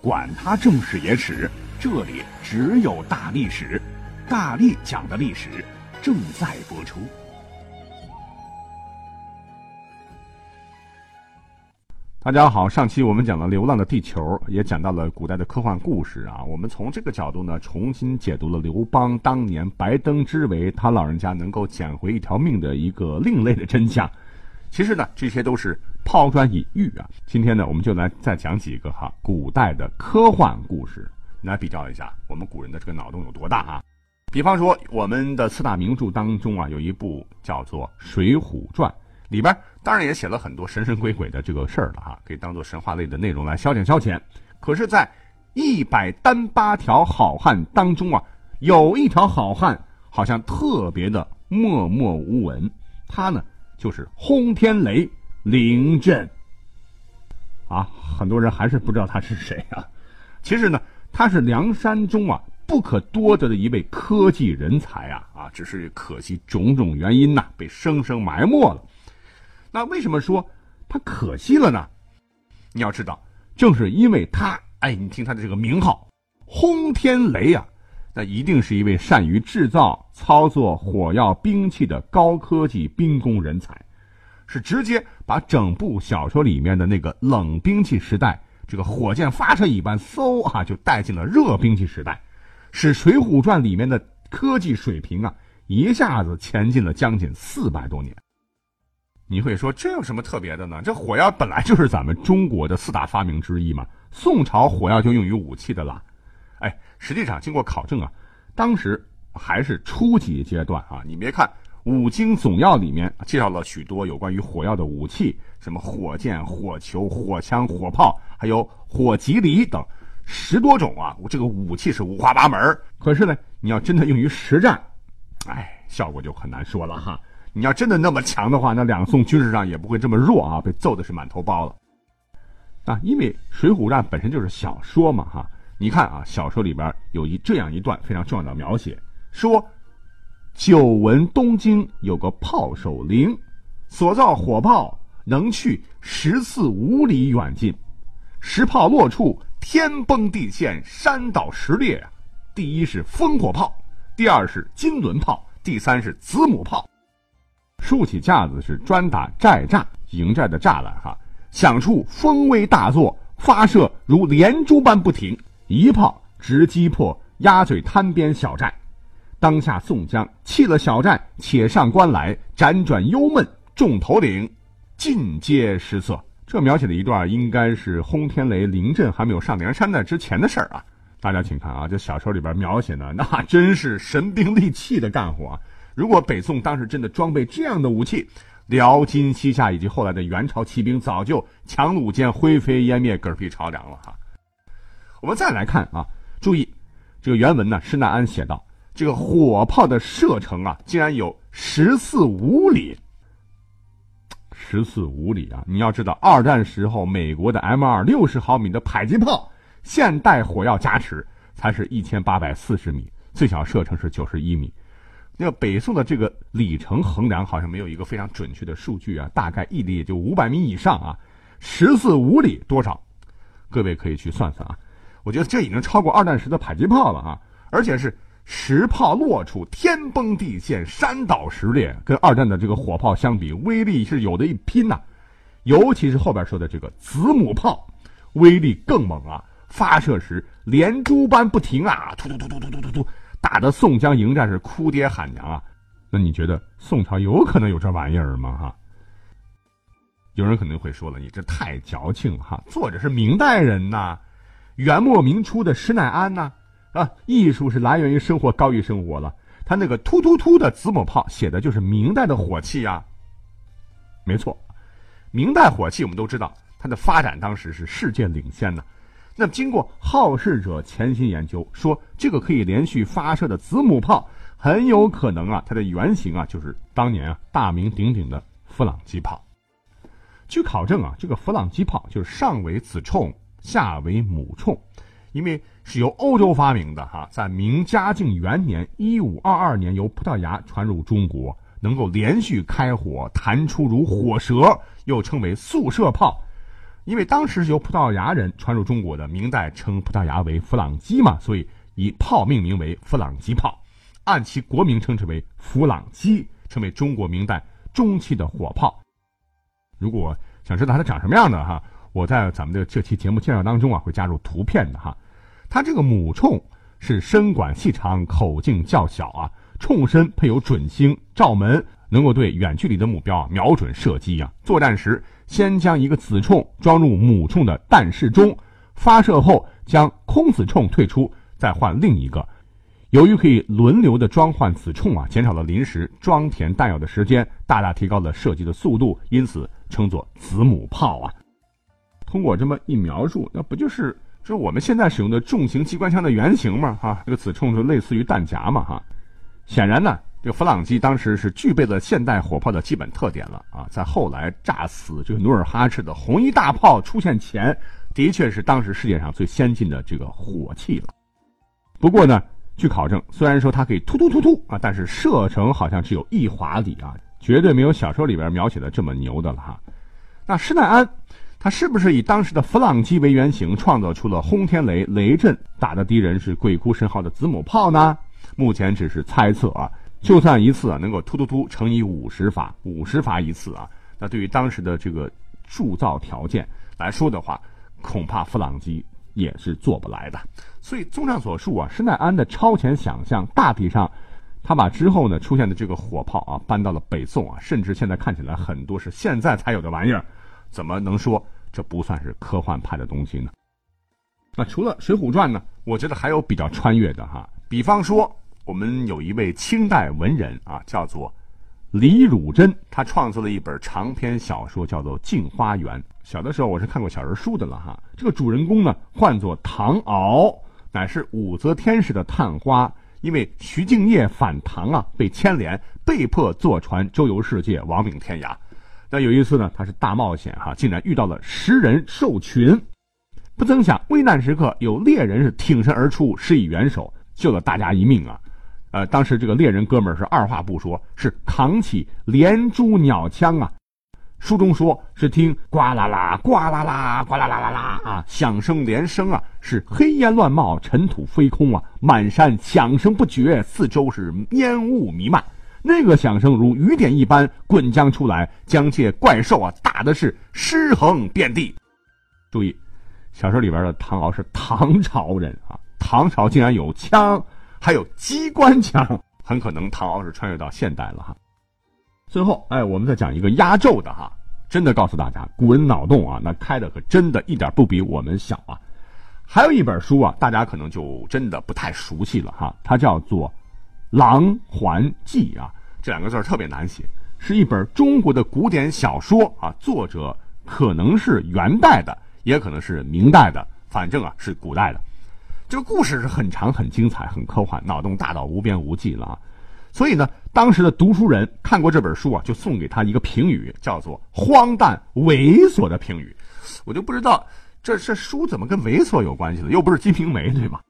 管他正史野史。这里只有大历史，大力讲的历史正在播出。大家好，上期我们讲了《流浪的地球》，也讲到了古代的科幻故事啊。我们从这个角度呢，重新解读了刘邦当年白登之围，他老人家能够捡回一条命的一个另类的真相。其实呢，这些都是抛砖引玉啊。今天呢，我们就来再讲几个哈古代的科幻故事。来比较一下，我们古人的这个脑洞有多大啊？比方说，我们的四大名著当中啊，有一部叫做《水浒传》，里边当然也写了很多神神鬼鬼的这个事儿了哈，可以当做神话类的内容来消遣消遣。可是，在一百单八条好汉当中啊，有一条好汉好像特别的默默无闻，他呢就是轰天雷凌震。啊，很多人还是不知道他是谁啊。其实呢。他是梁山中啊不可多得的一位科技人才啊啊！只是可惜种种原因呐，被生生埋没了。那为什么说他可惜了呢？你要知道，正是因为他，哎，你听他的这个名号“轰天雷”啊，那一定是一位善于制造、操作火药兵器的高科技兵工人才，是直接把整部小说里面的那个冷兵器时代。这个火箭发射一般，嗖啊就带进了热兵器时代，使《水浒传》里面的科技水平啊一下子前进了将近四百多年。你会说这有什么特别的呢？这火药本来就是咱们中国的四大发明之一嘛。宋朝火药就用于武器的啦。哎，实际上经过考证啊，当时还是初级阶段啊。你别看。五经总要里面介绍了许多有关于火药的武器，什么火箭、火球、火枪、火炮，还有火棘藜等十多种啊！这个武器是五花八门。可是呢，你要真的用于实战，哎，效果就很难说了哈。你要真的那么强的话，那两宋军事上也不会这么弱啊，被揍的是满头包了。啊，因为《水浒传》本身就是小说嘛哈。你看啊，小说里边有一这样一段非常重要的描写，说。久闻东京有个炮手林，所造火炮能去十四五里远近，石炮落处天崩地陷，山倒石裂啊！第一是烽火炮，第二是金轮炮，第三是子母炮。竖起架子是专打寨栅、营寨的栅栏哈，响处风威大作，发射如连珠般不停，一炮直击破鸭嘴滩边小寨。当下宋江弃了小寨，且上关来，辗转忧闷，众头领尽皆失色。这描写的一段，应该是轰天雷临阵还没有上梁山的之前的事儿啊。大家请看啊，这小说里边描写的，那真是神兵利器的干活。如果北宋当时真的装备这样的武器，辽金西夏以及后来的元朝骑兵早就强弩间灰飞烟灭，嗝屁朝凉了哈。我们再来看啊，注意这个原文呢，施耐庵写道。这个火炮的射程啊，竟然有十四五里。十四五里啊！你要知道，二战时候美国的 M 二六十毫米的迫击炮，现代火药加持才是一千八百四十米，最小射程是九十一米。那个北宋的这个里程衡量好像没有一个非常准确的数据啊，大概一里也就五百米以上啊。十四五里多少？各位可以去算算啊。我觉得这已经超过二战时的迫击炮了啊，而且是。石炮落处，天崩地陷，山倒石裂，跟二战的这个火炮相比，威力是有的一拼呐。尤其是后边说的这个子母炮，威力更猛啊！发射时连珠般不停啊，突突突突突突突突，打得宋江迎战是哭爹喊娘啊。那你觉得宋朝有可能有这玩意儿吗？哈，有人可能会说了，你这太矫情了哈。作者是明代人呐，元末明初的施耐庵呐。啊，艺术是来源于生活，高于生活了。他那个突突突的子母炮写的就是明代的火器呀。没错，明代火器我们都知道，它的发展当时是世界领先的。那么经过好事者潜心研究，说这个可以连续发射的子母炮，很有可能啊，它的原型啊就是当年啊大名鼎鼎的弗朗机炮。据考证啊，这个弗朗机炮就是上为子冲，下为母冲，因为是由欧洲发明的哈，在明嘉靖元年一五二二年由葡萄牙传入中国，能够连续开火，弹出如火蛇，又称为速射炮。因为当时是由葡萄牙人传入中国的，明代称葡萄牙为弗朗基嘛，所以以炮命名为弗朗基炮，按其国名称之为弗朗基，成为中国明代中期的火炮。如果想知道它长什么样的哈，我在咱们的这期节目介绍当中啊会加入图片的哈。它这个母铳是身管细长，口径较小啊，铳身配有准星、照门，能够对远距离的目标啊瞄准射击啊。作战时。先将一个子铳装入母铳的弹室中，发射后将空子铳退出，再换另一个。由于可以轮流的装换子铳啊，减少了临时装填弹药的时间，大大提高了射击的速度，因此称作子母炮啊。通过这么一描述，那不就是就是我们现在使用的重型机关枪的原型吗？哈，这个子铳就类似于弹夹嘛，哈。显然呢。这个弗朗机当时是具备了现代火炮的基本特点了啊，在后来炸死这个努尔哈赤的红衣大炮出现前，的确是当时世界上最先进的这个火器了。不过呢，据考证，虽然说它可以突突突突啊，但是射程好像只有一华里啊，绝对没有小说里边描写的这么牛的了哈。那施耐庵是不是以当时的弗朗机为原型，创造出了轰天雷雷阵打的敌人是鬼哭神嚎的子母炮呢？目前只是猜测啊。就算一次啊，能够突突突乘以五十发，五十发一次啊，那对于当时的这个铸造条件来说的话，恐怕弗朗机也是做不来的。所以综上所述啊，施耐庵的超前想象，大体上，他把之后呢出现的这个火炮啊搬到了北宋啊，甚至现在看起来很多是现在才有的玩意儿，怎么能说这不算是科幻派的东西呢？那除了《水浒传》呢，我觉得还有比较穿越的哈，比方说。我们有一位清代文人啊，叫做李汝珍，他创作了一本长篇小说，叫做《镜花缘》。小的时候我是看过小人书的了哈。这个主人公呢，唤作唐敖，乃是武则天氏的探花。因为徐敬业反唐啊，被牵连，被迫坐船周游世界，亡命天涯。但有一次呢，他是大冒险哈，竟然遇到了食人兽群，不曾想危难时刻有猎人是挺身而出，施以援手，救了大家一命啊。呃，当时这个猎人哥们儿是二话不说，是扛起连珠鸟枪啊。书中说是听呱啦啦、呱啦啦、呱啦啦啦啦啊，响声连声啊，是黑烟乱冒，尘土飞空啊，满山响声不绝，四周是烟雾弥漫。那个响声如雨点一般滚将出来，将这怪兽啊打的是尸横遍地。注意，小说里边的唐敖是唐朝人啊，唐朝竟然有枪。还有机关枪，很可能唐敖是穿越到现代了哈。最后，哎，我们再讲一个压轴的哈，真的告诉大家，古人脑洞啊，那开的可真的一点不比我们小啊。还有一本书啊，大家可能就真的不太熟悉了哈，它叫做《狼环记》啊，这两个字特别难写，是一本中国的古典小说啊，作者可能是元代的，也可能是明代的，反正啊是古代的。这个故事是很长、很精彩、很科幻，脑洞大到无边无际了啊！所以呢，当时的读书人看过这本书啊，就送给他一个评语，叫做“荒诞猥琐”的评语。我就不知道这这书怎么跟猥琐有关系了？又不是《金瓶梅》，对吧？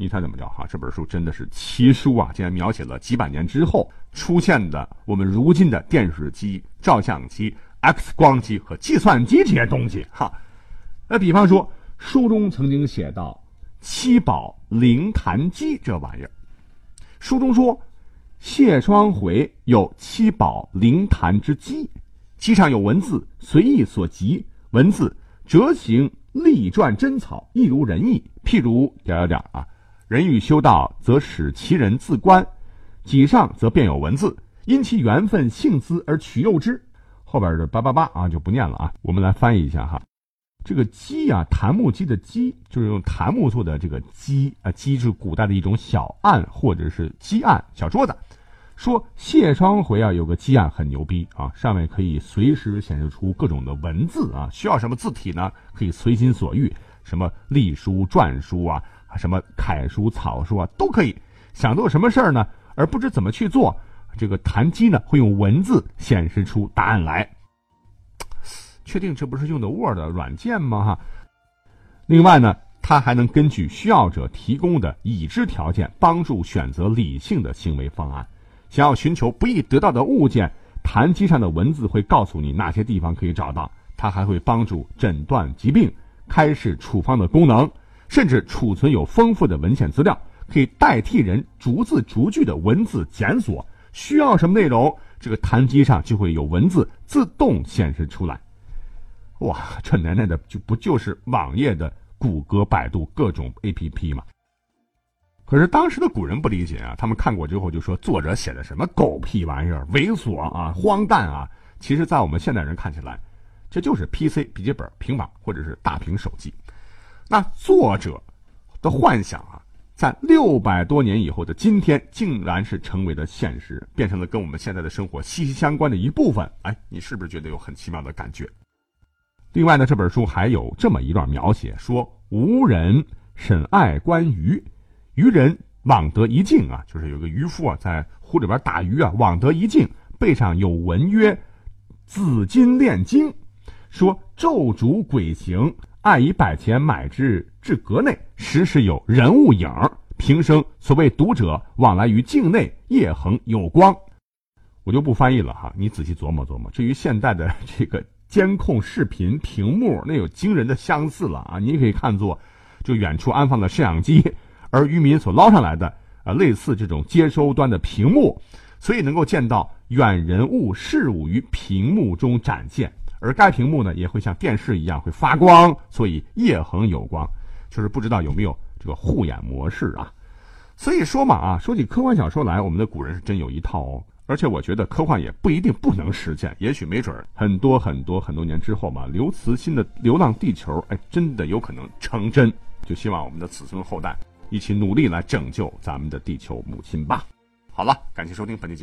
你猜怎么着？哈，这本书真的是奇书啊！竟然描写了几百年之后出现的我们如今的电视机、照相机、X 光机和计算机这些东西。哈，那比方说，书中曾经写到。七宝灵坛机这玩意儿，书中说，谢双回有七宝灵坛之机，机上有文字，随意所及，文字折形立篆真草，亦如人意。譬如点点点啊，人欲修道，则使其人自观，己上则便有文字，因其缘分性资而取诱之。后边的八八八啊就不念了啊，我们来翻译一下哈。这个鸡啊，檀木鸡的鸡就是用檀木做的这个鸡啊，鸡是古代的一种小案或者是鸡案小桌子。说谢双回啊有个鸡案很牛逼啊，上面可以随时显示出各种的文字啊，需要什么字体呢？可以随心所欲，什么隶书、篆书啊，什么楷书、草书啊，都可以。想做什么事儿呢？而不知怎么去做，这个谭机呢会用文字显示出答案来。确定这不是用的 Word 软件吗？哈。另外呢，它还能根据需要者提供的已知条件，帮助选择理性的行为方案。想要寻求不易得到的物件，谭机上的文字会告诉你哪些地方可以找到。它还会帮助诊断疾病、开示处方的功能，甚至储存有丰富的文献资料。可以代替人逐字逐句的文字检索，需要什么内容，这个弹机上就会有文字自动显示出来。哇，这奶奶的就不就是网页的谷歌、百度各种 APP 吗？可是当时的古人不理解啊，他们看过之后就说作者写的什么狗屁玩意儿，猥琐啊，荒诞啊。其实，在我们现代人看起来，这就是 PC、笔记本、平板或者是大屏手机。那作者的幻想啊。在六百多年以后的今天，竟然是成为了现实，变成了跟我们现在的生活息息相关的一部分。哎，你是不是觉得有很奇妙的感觉？另外呢，这本书还有这么一段描写：说吴人审爱观鱼，渔人网得一镜啊，就是有个渔夫啊，在湖里边打鱼啊，网得一镜，背上有文曰：“紫金炼金。”说咒诅鬼形。爱以百钱买之，至阁内，时时有人物影。平生所谓读者往来于境内，夜恒有光。我就不翻译了哈，你仔细琢磨琢磨。至于现代的这个监控视频屏幕，那有惊人的相似了啊！你也可以看作就远处安放的摄像机，而渔民所捞上来的啊，类似这种接收端的屏幕，所以能够见到远人物事物于屏幕中展现。而该屏幕呢，也会像电视一样会发光，所以夜恒有光，就是不知道有没有这个护眼模式啊。所以说嘛啊，说起科幻小说来，我们的古人是真有一套哦。而且我觉得科幻也不一定不能实现，也许没准很多很多很多年之后嘛，刘慈欣的《流浪地球》哎，真的有可能成真。就希望我们的子孙后代一起努力来拯救咱们的地球母亲吧。好了，感谢收听本期节目。